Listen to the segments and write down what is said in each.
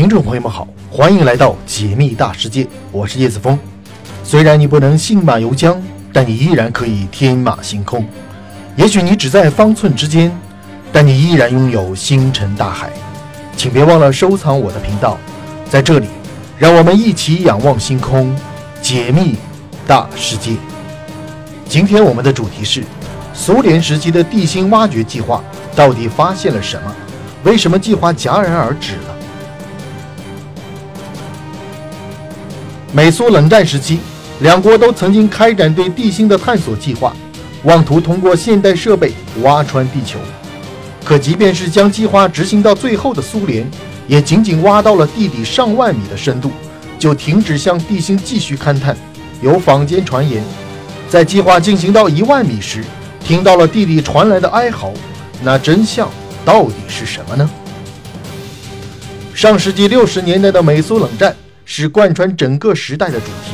听众朋友们好，欢迎来到解密大世界，我是叶子峰。虽然你不能信马由缰，但你依然可以天马行空。也许你只在方寸之间，但你依然拥有星辰大海。请别忘了收藏我的频道，在这里，让我们一起仰望星空，解密大世界。今天我们的主题是：苏联时期的地心挖掘计划到底发现了什么？为什么计划戛然而止了？美苏冷战时期，两国都曾经开展对地心的探索计划，妄图通过现代设备挖穿地球。可即便是将计划执行到最后的苏联，也仅仅挖到了地底上万米的深度，就停止向地心继续勘探。有坊间传言，在计划进行到一万米时，听到了地底传来的哀嚎。那真相到底是什么呢？上世纪六十年代的美苏冷战。是贯穿整个时代的主题。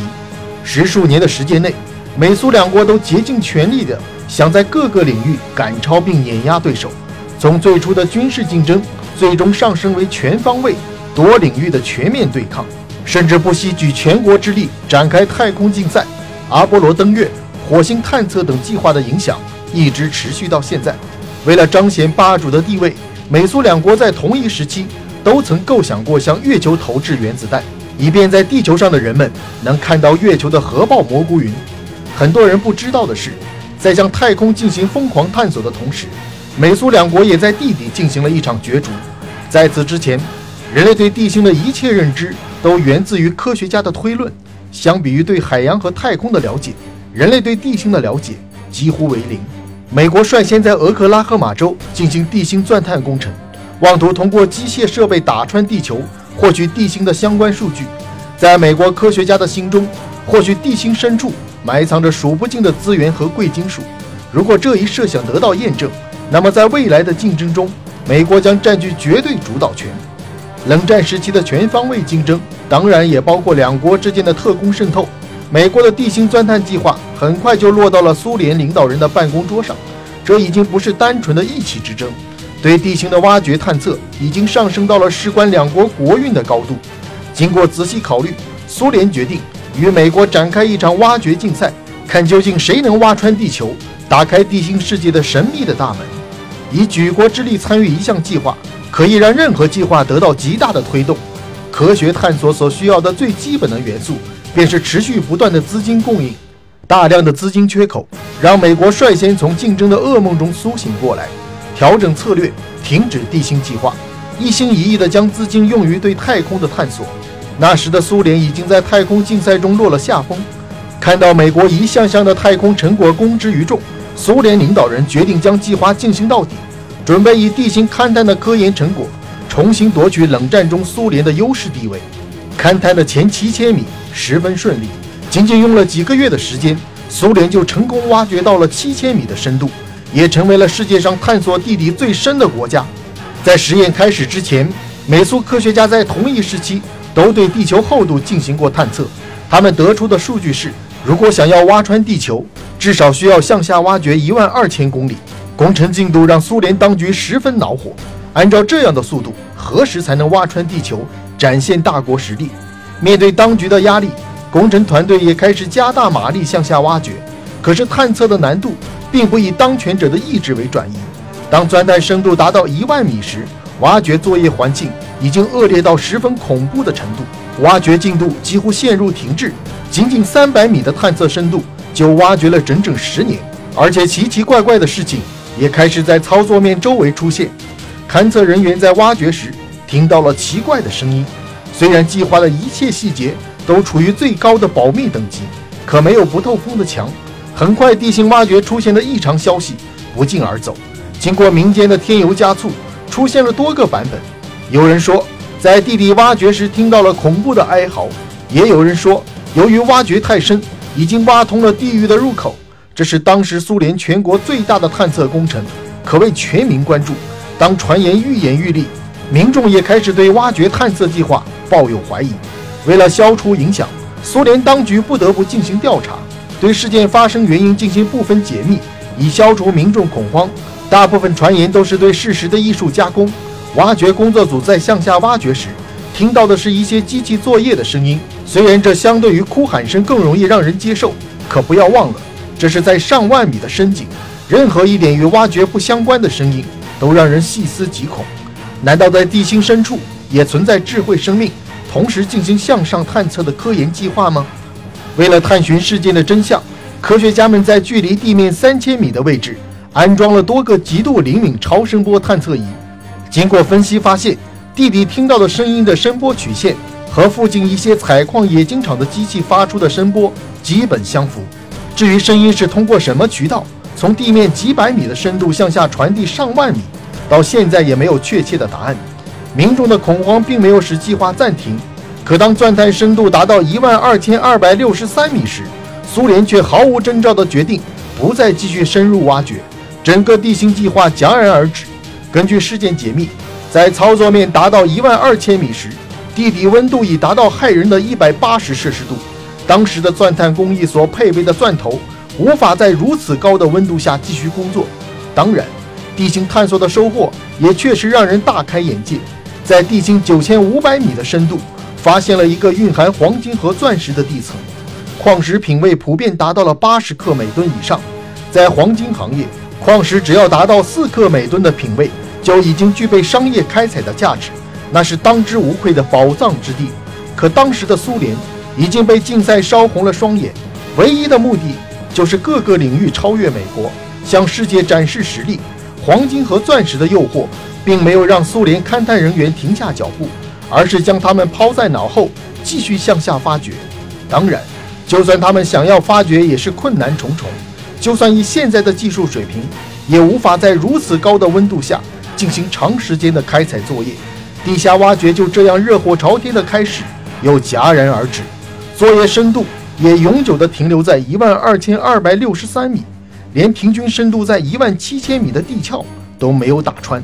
十数年的时间内，美苏两国都竭尽全力地想在各个领域赶超并碾压对手。从最初的军事竞争，最终上升为全方位、多领域的全面对抗，甚至不惜举全国之力展开太空竞赛。阿波罗登月、火星探测等计划的影响一直持续到现在。为了彰显霸主的地位，美苏两国在同一时期都曾构想过向月球投掷原子弹。以便在地球上的人们能看到月球的核爆蘑菇云。很多人不知道的是，在向太空进行疯狂探索的同时，美苏两国也在地底进行了一场角逐。在此之前，人类对地心的一切认知都源自于科学家的推论。相比于对海洋和太空的了解，人类对地心的了解几乎为零。美国率先在俄克拉荷马州进行地心钻探工程，妄图通过机械设备打穿地球。获取地心的相关数据，在美国科学家的心中，或许地心深处埋藏着数不尽的资源和贵金属。如果这一设想得到验证，那么在未来的竞争中，美国将占据绝对主导权。冷战时期的全方位竞争，当然也包括两国之间的特工渗透。美国的地心钻探计划很快就落到了苏联领导人的办公桌上，这已经不是单纯的意气之争。对地形的挖掘探测已经上升到了事关两国国运的高度。经过仔细考虑，苏联决定与美国展开一场挖掘竞赛，看究竟谁能挖穿地球，打开地心世界的神秘的大门。以举国之力参与一项计划，可以让任何计划得到极大的推动。科学探索所需要的最基本的元素，便是持续不断的资金供应。大量的资金缺口，让美国率先从竞争的噩梦中苏醒过来。调整策略，停止地心计划，一心一意地将资金用于对太空的探索。那时的苏联已经在太空竞赛中落了下风。看到美国一项项的太空成果公之于众，苏联领导人决定将计划进行到底，准备以地心勘探的科研成果重新夺取冷战中苏联的优势地位。勘探的前七千米十分顺利，仅仅用了几个月的时间，苏联就成功挖掘到了七千米的深度。也成为了世界上探索地底最深的国家。在实验开始之前，美苏科学家在同一时期都对地球厚度进行过探测。他们得出的数据是：如果想要挖穿地球，至少需要向下挖掘一万二千公里。工程进度让苏联当局十分恼火。按照这样的速度，何时才能挖穿地球，展现大国实力？面对当局的压力，工程团队也开始加大马力向下挖掘。可是探测的难度。并不以当权者的意志为转移。当钻探深度达到一万米时，挖掘作业环境已经恶劣到十分恐怖的程度，挖掘进度几乎陷入停滞。仅仅三百米的探测深度就挖掘了整整十年，而且奇奇怪怪的事情也开始在操作面周围出现。勘测人员在挖掘时听到了奇怪的声音。虽然计划的一切细节都处于最高的保密等级，可没有不透风的墙。很快，地心挖掘出现的异常消息不胫而走。经过民间的添油加醋，出现了多个版本。有人说，在地底挖掘时听到了恐怖的哀嚎；也有人说，由于挖掘太深，已经挖通了地狱的入口。这是当时苏联全国最大的探测工程，可谓全民关注。当传言愈演愈烈，民众也开始对挖掘探测计划抱有怀疑。为了消除影响，苏联当局不得不进行调查。对事件发生原因进行部分解密，以消除民众恐慌。大部分传言都是对事实的艺术加工。挖掘工作组在向下挖掘时，听到的是一些机器作业的声音。虽然这相对于哭喊声更容易让人接受，可不要忘了，这是在上万米的深井，任何一点与挖掘不相关的声音都让人细思极恐。难道在地心深处也存在智慧生命，同时进行向上探测的科研计划吗？为了探寻事件的真相，科学家们在距离地面三千米的位置安装了多个极度灵敏超声波探测仪。经过分析，发现地底听到的声音的声波曲线和附近一些采矿冶金厂的机器发出的声波基本相符。至于声音是通过什么渠道从地面几百米的深度向下传递上万米，到现在也没有确切的答案。民众的恐慌并没有使计划暂停。可当钻探深度达到一万二千二百六十三米时，苏联却毫无征兆地决定不再继续深入挖掘，整个地心计划戛然而止。根据事件解密，在操作面达到一万二千米时，地底温度已达到骇人的一百八十摄氏度。当时的钻探工艺所配备的钻头无法在如此高的温度下继续工作。当然，地心探索的收获也确实让人大开眼界，在地心九千五百米的深度。发现了一个蕴含黄金和钻石的地层，矿石品位普遍达到了八十克每吨以上。在黄金行业，矿石只要达到四克每吨的品位，就已经具备商业开采的价值，那是当之无愧的宝藏之地。可当时的苏联已经被竞赛烧红了双眼，唯一的目的就是各个领域超越美国，向世界展示实力。黄金和钻石的诱惑，并没有让苏联勘探人员停下脚步。而是将他们抛在脑后，继续向下发掘。当然，就算他们想要发掘，也是困难重重。就算以现在的技术水平，也无法在如此高的温度下进行长时间的开采作业。地下挖掘就这样热火朝天的开始，又戛然而止。作业深度也永久地停留在一万二千二百六十三米，连平均深度在一万七千米的地壳都没有打穿。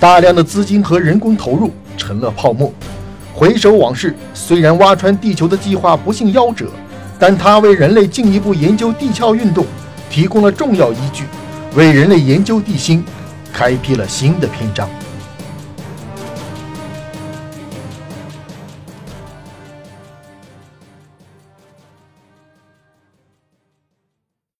大量的资金和人工投入。成了泡沫。回首往事，虽然挖穿地球的计划不幸夭折，但它为人类进一步研究地壳运动提供了重要依据，为人类研究地心开辟了新的篇章。